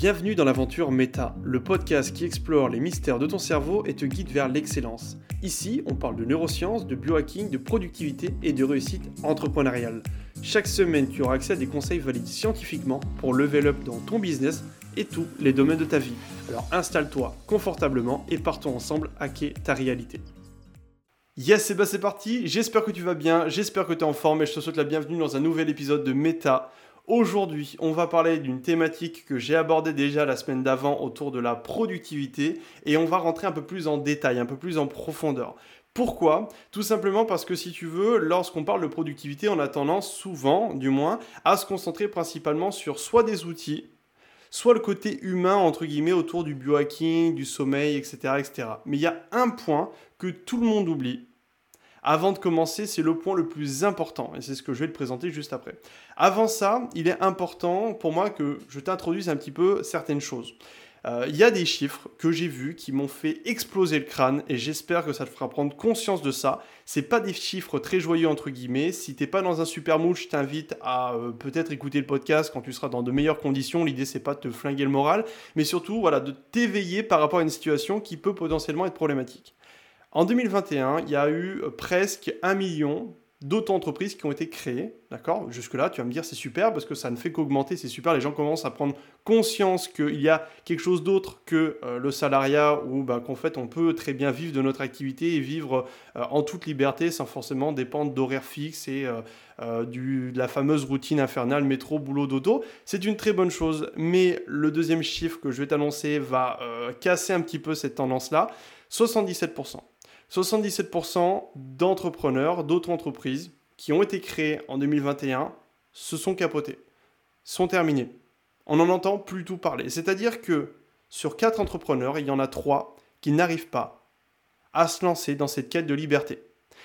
Bienvenue dans l'aventure Meta, le podcast qui explore les mystères de ton cerveau et te guide vers l'excellence. Ici, on parle de neurosciences, de biohacking, de productivité et de réussite entrepreneuriale. Chaque semaine, tu auras accès à des conseils validés scientifiquement pour level up dans ton business et tous les domaines de ta vie. Alors installe-toi confortablement et partons ensemble hacker ta réalité. Yes, c'est bah c'est parti, j'espère que tu vas bien, j'espère que tu es en forme et je te souhaite la bienvenue dans un nouvel épisode de Meta Aujourd'hui, on va parler d'une thématique que j'ai abordée déjà la semaine d'avant autour de la productivité et on va rentrer un peu plus en détail, un peu plus en profondeur. Pourquoi? Tout simplement parce que si tu veux, lorsqu'on parle de productivité, on a tendance souvent, du moins, à se concentrer principalement sur soit des outils, soit le côté humain, entre guillemets, autour du biohacking, du sommeil, etc. etc. Mais il y a un point que tout le monde oublie, avant de commencer, c'est le point le plus important, et c'est ce que je vais te présenter juste après. Avant ça, il est important pour moi que je t'introduise un petit peu certaines choses. Euh, il y a des chiffres que j'ai vus qui m'ont fait exploser le crâne et j'espère que ça te fera prendre conscience de ça. C'est pas des chiffres très joyeux entre guillemets. Si t'es pas dans un super mood, je t'invite à euh, peut-être écouter le podcast quand tu seras dans de meilleures conditions. L'idée c'est pas de te flinguer le moral, mais surtout voilà de t'éveiller par rapport à une situation qui peut potentiellement être problématique. En 2021, il y a eu euh, presque un million d'auto-entreprises qui ont été créées. D'accord? Jusque-là, tu vas me dire c'est super parce que ça ne fait qu'augmenter, c'est super. Les gens commencent à prendre conscience qu'il y a quelque chose d'autre que euh, le salariat ou bah, qu'en fait on peut très bien vivre de notre activité et vivre euh, en toute liberté sans forcément dépendre d'horaires fixes et de la fameuse routine infernale métro, boulot, dodo. C'est une très bonne chose. Mais le deuxième chiffre que je vais t'annoncer va casser un petit peu cette tendance-là. 77%. 77% d'entrepreneurs, d'autres entreprises qui ont été créées en 2021 se sont capotés, sont terminés. On n'en entend plus tout parler. C'est-à-dire que sur 4 entrepreneurs, il y en a 3 qui n'arrivent pas à se lancer dans cette quête de liberté.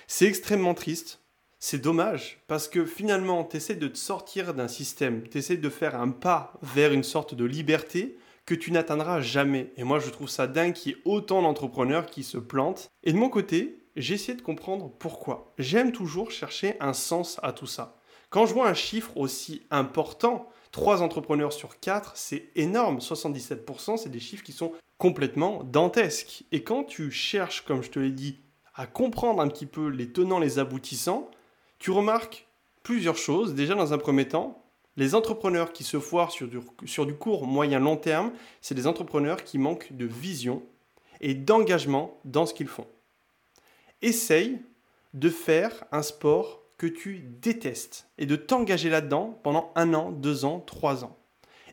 C'est extrêmement triste, c'est dommage, parce que finalement, tu essaies de te sortir d'un système, tu essaies de faire un pas vers une sorte de liberté que tu n'atteindras jamais. Et moi, je trouve ça dingue qu'il y ait autant d'entrepreneurs qui se plantent. Et de mon côté, j'ai essayé de comprendre pourquoi. J'aime toujours chercher un sens à tout ça. Quand je vois un chiffre aussi important, 3 entrepreneurs sur 4, c'est énorme. 77%, c'est des chiffres qui sont complètement dantesques. Et quand tu cherches, comme je te l'ai dit, à comprendre un petit peu les tenants, les aboutissants, tu remarques plusieurs choses. Déjà, dans un premier temps, les entrepreneurs qui se foirent sur du, court, moyen, long terme, c'est des entrepreneurs qui manquent de vision et d'engagement dans ce qu'ils font. Essaye de faire un sport que tu détestes et de t'engager là-dedans pendant un an, deux ans, trois ans.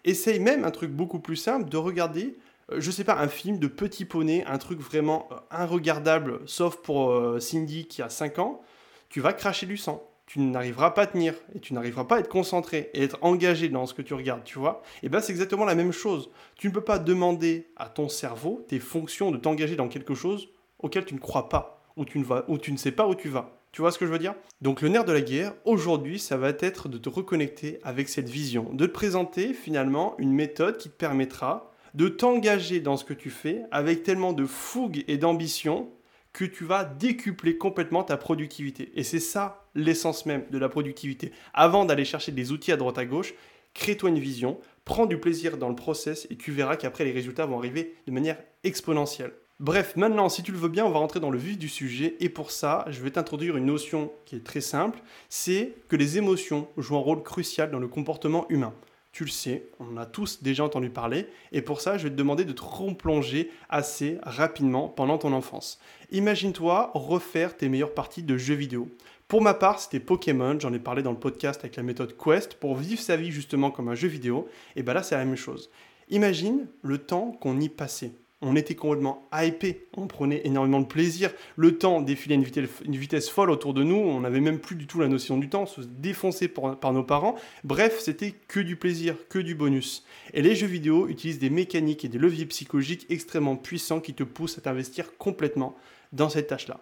Essaye même un truc beaucoup plus simple de regarder, euh, je sais pas, un film de petit poney, un truc vraiment euh, inregardable, sauf pour euh, Cindy qui a 5 ans, tu vas cracher du sang tu n'arriveras pas à tenir et tu n'arriveras pas à être concentré et être engagé dans ce que tu regardes, tu vois Et bien c'est exactement la même chose. Tu ne peux pas demander à ton cerveau, tes fonctions, de t'engager dans quelque chose auquel tu ne crois pas, ou tu ne, vas, ou tu ne sais pas où tu vas. Tu vois ce que je veux dire? Donc le nerf de la guerre, aujourd'hui, ça va être de te reconnecter avec cette vision, de te présenter finalement une méthode qui te permettra de t'engager dans ce que tu fais avec tellement de fougue et d'ambition que tu vas décupler complètement ta productivité. Et c'est ça l'essence même de la productivité. Avant d'aller chercher des outils à droite à gauche, crée-toi une vision, prends du plaisir dans le process et tu verras qu'après les résultats vont arriver de manière exponentielle. Bref, maintenant, si tu le veux bien, on va rentrer dans le vif du sujet. Et pour ça, je vais t'introduire une notion qui est très simple. C'est que les émotions jouent un rôle crucial dans le comportement humain tu le sais, on en a tous déjà entendu parler, et pour ça, je vais te demander de te replonger assez rapidement pendant ton enfance. Imagine-toi refaire tes meilleures parties de jeux vidéo. Pour ma part, c'était Pokémon, j'en ai parlé dans le podcast avec la méthode Quest, pour vivre sa vie justement comme un jeu vidéo, et bien là c'est la même chose. Imagine le temps qu'on y passait on était complètement hypé, on prenait énormément de plaisir. Le temps défilait une vitesse, une vitesse folle autour de nous, on n'avait même plus du tout la notion du temps, on se défonçait par, par nos parents. Bref, c'était que du plaisir, que du bonus. Et les jeux vidéo utilisent des mécaniques et des leviers psychologiques extrêmement puissants qui te poussent à t'investir complètement dans cette tâche-là.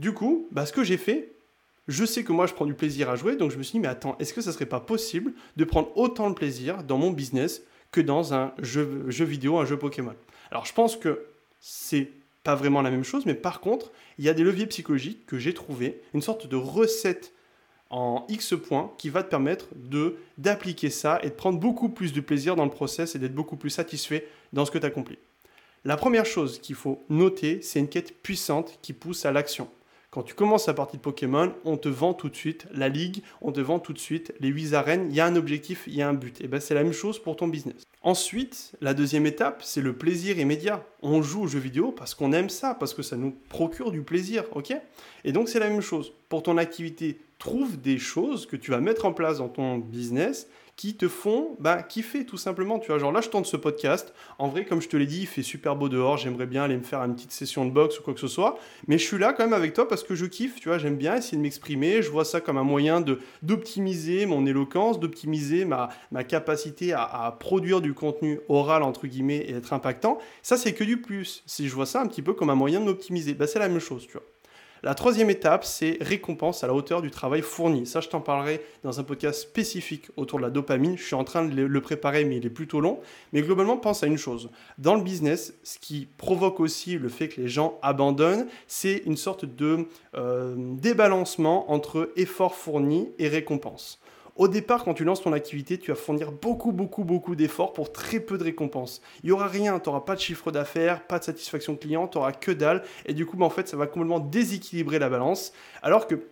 Du coup, bah, ce que j'ai fait, je sais que moi je prends du plaisir à jouer, donc je me suis dit, mais attends, est-ce que ça serait pas possible de prendre autant de plaisir dans mon business que dans un jeu, vidéo, un jeu Pokémon alors je pense que c'est pas vraiment la même chose, mais par contre, il y a des leviers psychologiques que j'ai trouvé, une sorte de recette en X points qui va te permettre de d'appliquer ça et de prendre beaucoup plus de plaisir dans le process et d'être beaucoup plus satisfait dans ce que tu accomplis. La première chose qu'il faut noter, c'est une quête puissante qui pousse à l'action. Quand tu commences la partie de Pokémon, on te vend tout de suite la ligue, on te vend tout de suite les 8 arènes, il y a un objectif, il y a un but. Et ben c'est la même chose pour ton business. Ensuite, la deuxième étape, c'est le plaisir immédiat. On joue aux jeux vidéo parce qu'on aime ça, parce que ça nous procure du plaisir, ok? Et donc c'est la même chose. Pour ton activité, trouve des choses que tu vas mettre en place dans ton business qui te font bah, kiffer tout simplement. Tu vois, genre là, je tente ce podcast. En vrai, comme je te l'ai dit, il fait super beau dehors. J'aimerais bien aller me faire une petite session de boxe ou quoi que ce soit. Mais je suis là quand même avec toi parce que je kiffe. Tu vois, j'aime bien essayer de m'exprimer. Je vois ça comme un moyen d'optimiser mon éloquence, d'optimiser ma, ma capacité à, à, produire du contenu oral, entre guillemets, et être impactant. Ça, c'est que du plus. Si je vois ça un petit peu comme un moyen de m'optimiser, bah, c'est la même chose, tu vois. La troisième étape, c'est récompense à la hauteur du travail fourni. Ça, je t'en parlerai dans un podcast spécifique autour de la dopamine. Je suis en train de le préparer, mais il est plutôt long. Mais globalement, pense à une chose. Dans le business, ce qui provoque aussi le fait que les gens abandonnent, c'est une sorte de euh, débalancement entre effort fourni et récompense. Au départ, quand tu lances ton activité, tu vas fournir beaucoup, beaucoup, beaucoup d'efforts pour très peu de récompenses. Il n'y aura rien, tu n'auras pas de chiffre d'affaires, pas de satisfaction client, tu n'auras que dalle. Et du coup, bah, en fait, ça va complètement déséquilibrer la balance. Alors que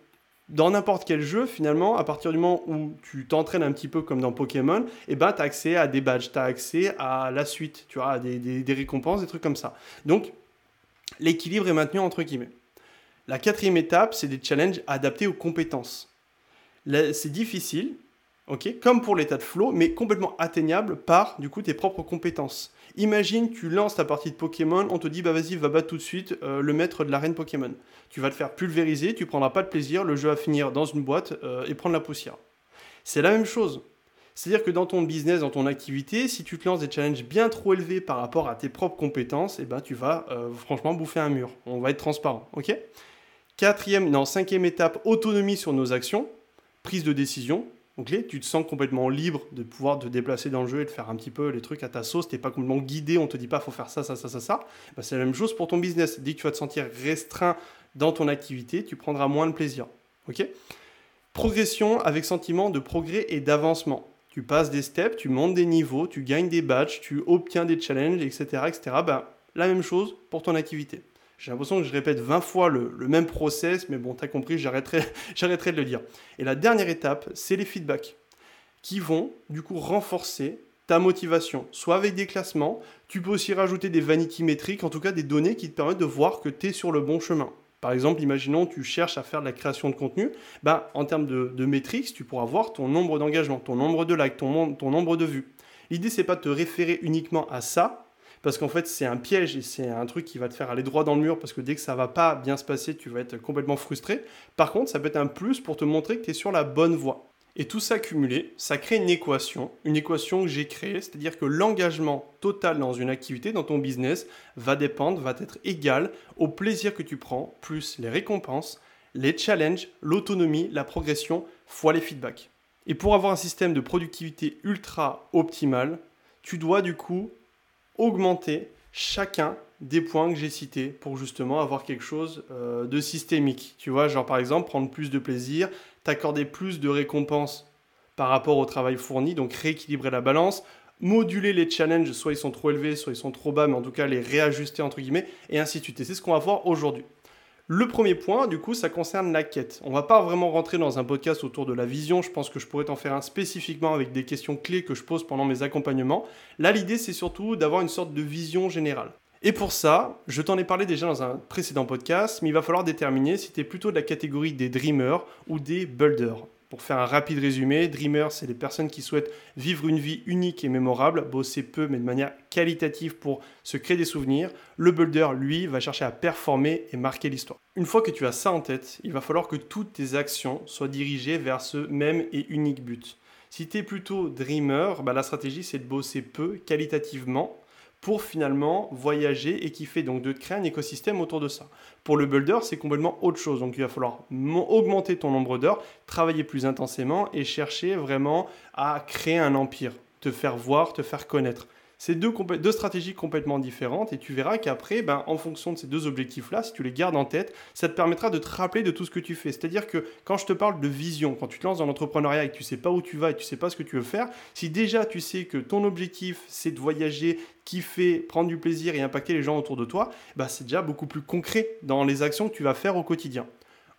dans n'importe quel jeu, finalement, à partir du moment où tu t'entraînes un petit peu comme dans Pokémon, eh ben, tu as accès à des badges, tu as accès à la suite, tu vois, des récompenses, des trucs comme ça. Donc, l'équilibre est maintenu entre guillemets. La quatrième étape, c'est des challenges adaptés aux compétences c'est difficile, ok, comme pour l'état de flow, mais complètement atteignable par du coup tes propres compétences. Imagine, tu lances ta partie de Pokémon, on te dit bah vas-y, va battre tout de suite euh, le maître de l'arène Pokémon. Tu vas te faire pulvériser, tu prendras pas de plaisir, le jeu va finir dans une boîte euh, et prendre la poussière. C'est la même chose. C'est-à-dire que dans ton business, dans ton activité, si tu te lances des challenges bien trop élevés par rapport à tes propres compétences, eh ben, tu vas euh, franchement bouffer un mur. On va être transparent. ok? Quatrième, non, cinquième étape, autonomie sur nos actions prise de décision. Donc tu te sens complètement libre de pouvoir te déplacer dans le jeu et de faire un petit peu les trucs à ta sauce. Tu n'es pas complètement guidé, on te dit pas faut faire ça, ça, ça, ça, ça. Bah, c'est la même chose pour ton business. Dès que tu vas te sentir restreint dans ton activité, tu prendras moins de plaisir. Ok? Progression avec sentiment de progrès et d'avancement. Tu passes des steps, tu montes des niveaux, tu gagnes des badges, tu obtiens des challenges, etc. etc. Ben, la même chose pour ton activité. J'ai l'impression que je répète 20 fois le, même process, mais bon, tu as compris, j'arrêterai, j'arrêterai de le dire. Et la dernière étape, c'est les feedbacks qui vont du coup renforcer ta motivation, soit avec des classements, tu peux aussi rajouter des vanity métriques, en tout cas des données qui te permettent de voir que tu es sur le bon chemin. Par exemple, imaginons tu cherches à faire de la création de contenu, bah, en termes de, de métriques, tu pourras voir ton nombre d'engagements, ton nombre de likes, ton, ton nombre de vues. L'idée, c'est pas de te référer uniquement à ça, parce qu'en fait c'est un piège et c'est un truc qui va te faire aller droit dans le mur parce que dès que ça va pas bien se passer, tu vas être complètement frustré. Par contre, ça peut être un plus pour te montrer que tu es sur la bonne voie. Et tout ça cumulé, ça crée une équation, une équation que j'ai créée, c'est-à-dire que l'engagement total dans une activité, dans ton business, va dépendre, va être égal au plaisir que tu prends, plus les récompenses, les challenges, l'autonomie, la progression, fois les feedbacks. Et pour avoir un système de productivité ultra optimal, tu dois du coup augmenter chacun des points que j'ai cités pour justement avoir quelque chose euh, de systémique. Tu vois, genre par exemple prendre plus de plaisir, t'accorder plus de récompenses par rapport au travail fourni, donc rééquilibrer la balance, moduler les challenges, soit ils sont trop élevés, soit ils sont trop bas, mais en tout cas les réajuster entre guillemets, et ainsi de suite. Et c'est ce qu'on va voir aujourd'hui. Le premier point, du coup, ça concerne la quête. On va pas vraiment rentrer dans un podcast autour de la vision. Je pense que je pourrais t'en faire un spécifiquement avec des questions clés que je pose pendant mes accompagnements. Là, l'idée, c'est surtout d'avoir une sorte de vision générale. Et pour ça, je t'en ai parlé déjà dans un précédent podcast, mais il va falloir déterminer si tu es plutôt de la catégorie des dreamers ou des builders. Pour faire un rapide résumé, Dreamers, c'est les personnes qui souhaitent vivre une vie unique et mémorable, bosser peu mais de manière qualitative pour se créer des souvenirs. Le builder, lui, va chercher à performer et marquer l'histoire. Une fois que tu as ça en tête, il va falloir que toutes tes actions soient dirigées vers ce même et unique but. Si tu es plutôt dreamer, bah, la stratégie c'est de bosser peu, qualitativement, pour finalement voyager et kiffer, donc de créer un écosystème autour de ça. Pour le builder, c'est complètement autre chose, donc il va falloir augmenter ton nombre d'heures, travailler plus intensément et chercher vraiment à créer un empire, te faire voir, te faire connaître. C'est deux, stratégies complètement différentes et tu verras qu'après, ben, en fonction de ces deux objectifs-là, si tu les gardes en tête, ça te permettra de te rappeler de tout ce que tu fais. C'est-à-dire que quand je te parle de vision, quand tu te lances dans l'entrepreneuriat et que tu sais pas où tu vas et tu sais pas ce que tu veux faire, si déjà tu sais que ton objectif c'est de voyager, kiffer, prendre du plaisir et impacter les gens autour de toi, ben, c'est déjà beaucoup plus concret dans les actions que tu vas faire au quotidien.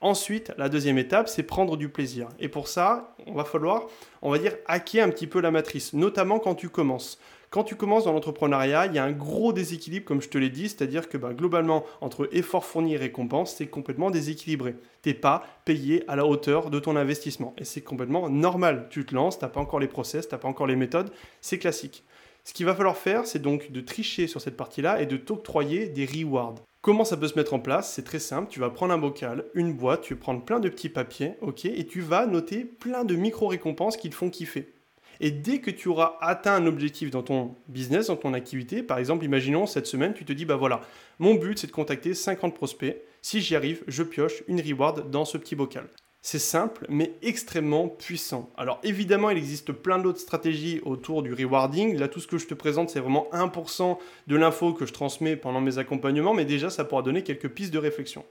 Ensuite, la deuxième étape, c'est prendre du plaisir. Et pour ça, on va falloir, on va dire, hacker un petit peu la matrice, notamment quand tu commences. Quand tu commences dans l'entrepreneuriat, il y a un gros déséquilibre, comme je te l'ai dit, c'est-à-dire que bah, globalement, entre effort fourni et récompense, c'est complètement déséquilibré. Tu n'es pas payé à la hauteur de ton investissement. Et c'est complètement normal. Tu te lances, tu n'as pas encore les process, tu n'as pas encore les méthodes, c'est classique. Ce qu'il va falloir faire, c'est donc de tricher sur cette partie-là et de t'octroyer des rewards. Comment ça peut se mettre en place? C'est très simple. Tu vas prendre un bocal, une boîte, tu vas prendre plein de petits papiers, ok, et tu vas noter plein de micro-récompenses qui te font kiffer. Et dès que tu auras atteint un objectif dans ton business, dans ton activité, par exemple, imaginons cette semaine, tu te dis, bah voilà, mon but c'est de contacter 50 prospects. Si j'y arrive, je pioche une reward dans ce petit bocal. C'est simple, mais extrêmement puissant. Alors évidemment, il existe plein d'autres stratégies autour du rewarding. Là, tout ce que je te présente, c'est vraiment 1% de l'info que je transmets pendant mes accompagnements, mais déjà, ça pourra donner quelques pistes de réflexion.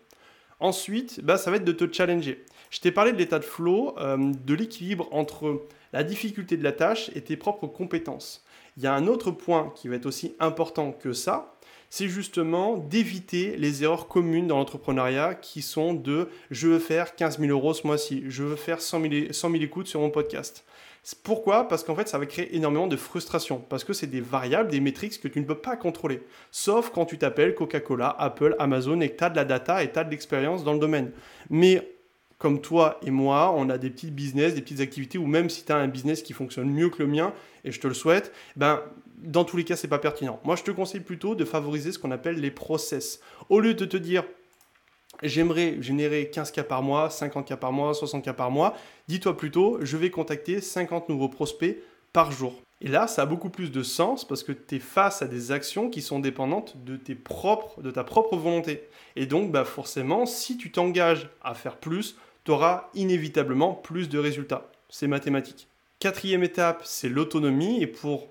Ensuite, bah, ça va être de te challenger. Je t'ai parlé de l'état de flow, euh, de l'équilibre entre la difficulté de la tâche et tes propres compétences. Il y a un autre point qui va être aussi important que ça, c'est justement d'éviter les erreurs communes dans l'entrepreneuriat qui sont de je veux faire 15 000 euros ce mois-ci, je veux faire 100 000, écoutes sur mon podcast. Pourquoi? Parce qu'en fait, ça va créer énormément de frustration. Parce que c'est des variables, des métriques que tu ne peux pas contrôler. Sauf quand tu t'appelles Coca-Cola, Apple, Amazon et que tu as de la data et tu as de l'expérience dans le domaine. Mais comme toi et moi, on a des petits business, des petites activités, ou même si tu as un business qui fonctionne mieux que le mien, et je te le souhaite, ben dans tous les cas, c'est pas pertinent. Moi, je te conseille plutôt de favoriser ce qu'on appelle les process. Au lieu de te dire, j'aimerais générer 15 cas par mois, 50 cas par mois, 60 cas par mois, dis-toi plutôt, je vais contacter 50 nouveaux prospects par jour. Et là, ça a beaucoup plus de sens parce que tu es face à des actions qui sont dépendantes de, tes propres, de ta propre volonté. Et donc, bah forcément, si tu t'engages à faire plus, tu auras inévitablement plus de résultats. C'est mathématique. Quatrième étape, c'est l'autonomie. Et pour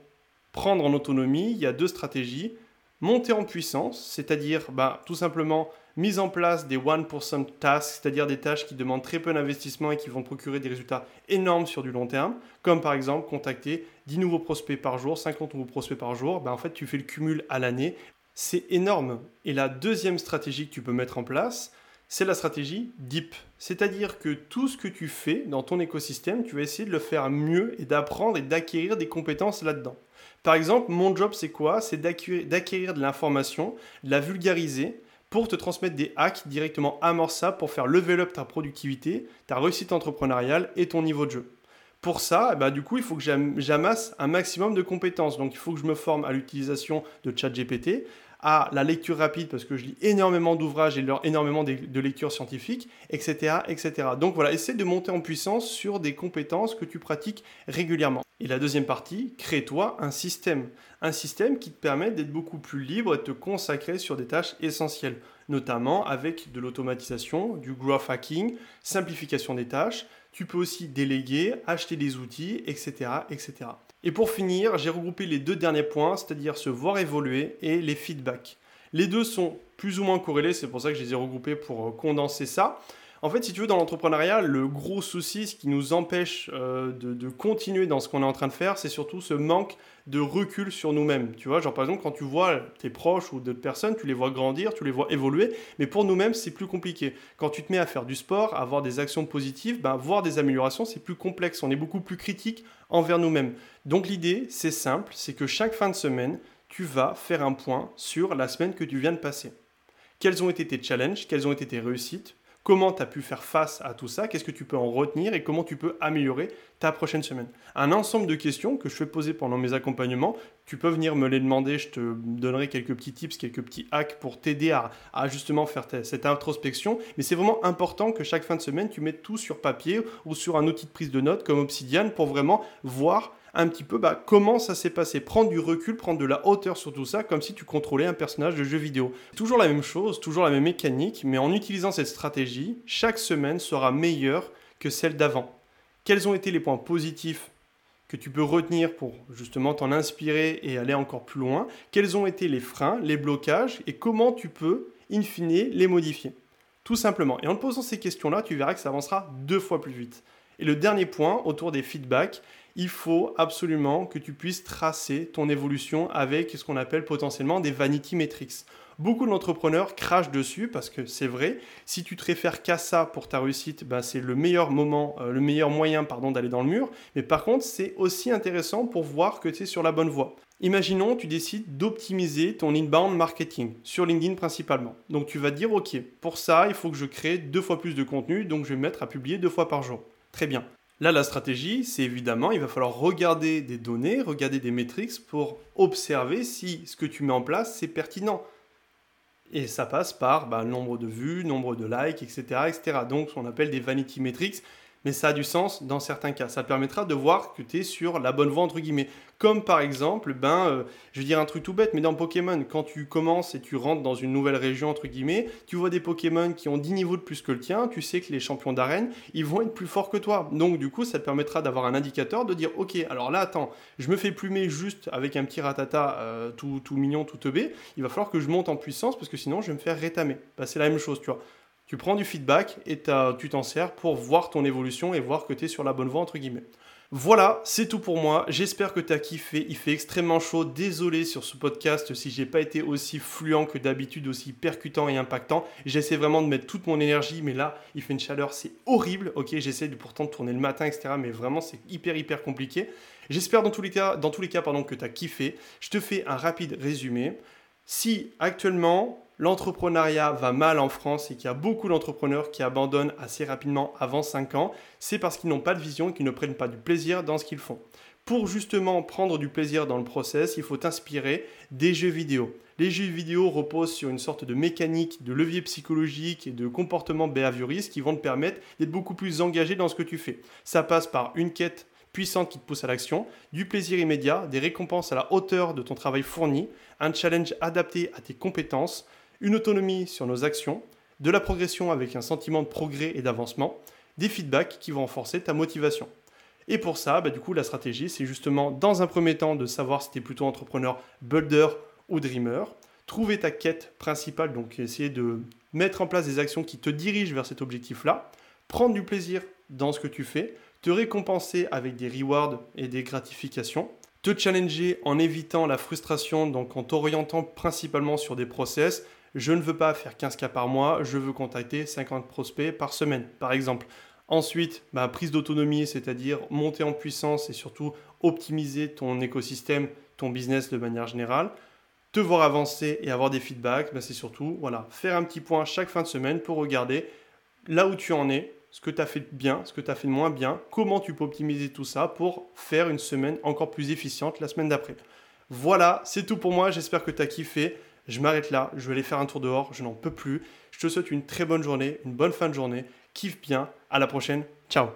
prendre en autonomie, il y a deux stratégies. Monter en puissance, c'est-à-dire bah, tout simplement mise en place des 1% tasks, c'est-à-dire des tâches qui demandent très peu d'investissement et qui vont procurer des résultats énormes sur du long terme, comme par exemple contacter 10 nouveaux prospects par jour, 50 nouveaux prospects par jour, bah, en fait tu fais le cumul à l'année. C'est énorme. Et la deuxième stratégie que tu peux mettre en place, c'est la stratégie DEEP. C'est-à-dire que tout ce que tu fais dans ton écosystème, tu vas essayer de le faire mieux et d'apprendre et d'acquérir des compétences là-dedans. Par exemple, mon job, c'est quoi? C'est d'acquérir de l'information, de la vulgariser pour te transmettre des hacks directement amorçables pour faire level up ta productivité, ta réussite entrepreneuriale et ton niveau de jeu. Pour ça, bah, du coup, il faut que j'amasse un maximum de compétences. Donc, il faut que je me forme à l'utilisation de ChatGPT, à la lecture rapide parce que je lis énormément d'ouvrages et énormément de lectures scientifiques, etc.. Donc voilà, essaie de monter en puissance sur des compétences que tu pratiques régulièrement. Et la deuxième partie, crée-toi un système. Un système qui te permet d'être beaucoup plus libre et de te consacrer sur des tâches essentielles, notamment avec de l'automatisation, du growth hacking, simplification des tâches. Tu peux aussi déléguer, acheter des outils, etc., etc. Et pour finir, j'ai regroupé les deux derniers points, c'est-à-dire se voir évoluer et les feedbacks. Les deux sont plus ou moins corrélés, c'est pour ça que je les ai regroupés pour euh, condenser ça. En fait, si tu veux, dans l'entrepreneuriat, le gros souci, ce qui nous empêche euh, de, continuer dans ce qu'on est en train de faire, c'est surtout ce manque de recul sur nous-mêmes. Tu vois, genre par exemple, quand tu vois tes proches ou d'autres personnes, tu les vois grandir, tu les vois évoluer, mais pour nous-mêmes, c'est plus compliqué. Quand tu te mets à faire du sport, à avoir des actions positives, ben, voir des améliorations, c'est plus complexe. On est beaucoup plus critique envers nous-mêmes. Donc l'idée, c'est simple, c'est que chaque fin de semaine, tu vas faire un point sur la semaine que tu viens de passer. Quels ont été tes challenges, quelles ont été tes réussites, comment tu as pu faire face à tout ça, qu'est-ce que tu peux en retenir et comment tu peux améliorer ta prochaine semaine. Un ensemble de questions que je fais poser pendant mes accompagnements, tu peux venir me les demander, je te donnerai quelques petits tips, quelques petits hacks pour t'aider à, justement faire cette introspection, mais c'est vraiment important que chaque fin de semaine, tu mettes tout sur papier ou sur un outil de prise de notes comme Obsidian pour vraiment voir un petit peu bah, comment ça s'est passé, prendre du recul, prendre de la hauteur sur tout ça, comme si tu contrôlais un personnage de jeu vidéo. Toujours la même chose, toujours la même mécanique, mais en utilisant cette stratégie, chaque semaine sera meilleure que celle d'avant. Quels ont été les points positifs que tu peux retenir pour justement t'en inspirer et aller encore plus loin? Quels ont été les freins, les blocages et comment tu peux, in fine, les modifier? Tout simplement. Et en te posant ces questions-là, tu verras que ça avancera deux fois plus vite. Et le dernier point, autour des feedbacks, il faut absolument que tu puisses tracer ton évolution avec ce qu'on appelle potentiellement des vanity metrics. Beaucoup d'entrepreneurs crachent dessus parce que c'est vrai, si tu te réfères qu'à ça pour ta réussite, bah, c'est le meilleur moment, euh, le meilleur moyen pardon, d'aller dans le mur. Mais par contre, c'est aussi intéressant pour voir que tu es sur la bonne voie. Imaginons, tu décides d'optimiser ton inbound marketing sur LinkedIn principalement. Donc tu vas dire, OK, pour ça, il faut que je crée deux fois plus de contenu, donc je vais me mettre à publier deux fois par jour. Très bien. Là, la stratégie, c'est évidemment, il va falloir regarder des données, regarder des métriques pour observer si ce que tu mets en place, c'est pertinent. Et ça passe par bah, nombre de vues, nombre de likes, etc., etc. Donc, ce qu'on appelle des vanity metrics mais ça a du sens dans certains cas. Ça permettra de voir que tu es sur la bonne voie, entre guillemets. Comme par exemple, ben, euh, je vais dire un truc tout bête, mais dans Pokémon, quand tu commences et tu rentres dans une nouvelle région, entre guillemets, tu vois des Pokémon qui ont 10 niveaux de plus que le tien, tu sais que les champions d'arène, ils vont être plus forts que toi. Donc du coup, ça te permettra d'avoir un indicateur, de dire, ok, alors là, attends, je me fais plumer juste avec un petit ratata euh, tout, tout mignon, tout teubé, il va falloir que je monte en puissance parce que sinon, je vais me faire rétamer. Ben, c'est la même chose, tu vois. Tu prends du feedback et tu t'en sers pour voir ton évolution et voir que tu es sur la bonne voie, entre guillemets. Voilà, c'est tout pour moi. J'espère que tu as kiffé. Il fait extrêmement chaud. Désolé sur ce podcast si j'ai pas été aussi fluent que d'habitude, aussi percutant et impactant. J'essaie vraiment de mettre toute mon énergie, mais là, il fait une chaleur, c'est horrible. Ok, j'essaie pourtant de tourner le matin, etc. Mais vraiment, c'est hyper, hyper compliqué. J'espère dans tous les cas, dans tous les cas pardon, que tu as kiffé. Je te fais un rapide résumé. Si actuellement, l'entrepreneuriat va mal en France et qu'il y a beaucoup d'entrepreneurs qui abandonnent assez rapidement avant 5 ans, c'est parce qu'ils n'ont pas de vision qu'ils ne prennent pas du plaisir dans ce qu'ils font. Pour justement prendre du plaisir dans le process, il faut inspirer des jeux vidéo. Les jeux vidéo reposent sur une sorte de mécanique, de levier psychologique et de comportement behavioriste qui vont te permettre d'être beaucoup plus engagé dans ce que tu fais. Ça passe par une quête puissante qui te pousse à l'action, du plaisir immédiat, des récompenses à la hauteur de ton travail fourni, un challenge adapté à tes compétences, une autonomie sur nos actions, de la progression avec un sentiment de progrès et d'avancement, des feedbacks qui vont renforcer ta motivation. Et pour ça, bah, du coup, la stratégie, c'est justement dans un premier temps de savoir si tu es plutôt entrepreneur, builder ou dreamer, trouver ta quête principale, donc essayer de mettre en place des actions qui te dirigent vers cet objectif-là, prendre du plaisir dans ce que tu fais, te récompenser avec des rewards et des gratifications, te challenger en évitant la frustration, donc en t'orientant principalement sur des process, je ne veux pas faire 15 cas par mois, je veux contacter 50 prospects par semaine, par exemple. Ensuite, bah, prise d'autonomie, c'est-à-dire monter en puissance et surtout optimiser ton écosystème, ton business de manière générale. Te voir avancer et avoir des feedbacks, bah, c'est surtout voilà, faire un petit point chaque fin de semaine pour regarder là où tu en es, ce que tu as fait bien, ce que tu as fait de moins bien, comment tu peux optimiser tout ça pour faire une semaine encore plus efficiente la semaine d'après. Voilà, c'est tout pour moi, j'espère que tu as kiffé. Je m'arrête là, je vais aller faire un tour dehors, je n'en peux plus. Je te souhaite une très bonne journée, une bonne fin de journée. Kiffe bien, à la prochaine, ciao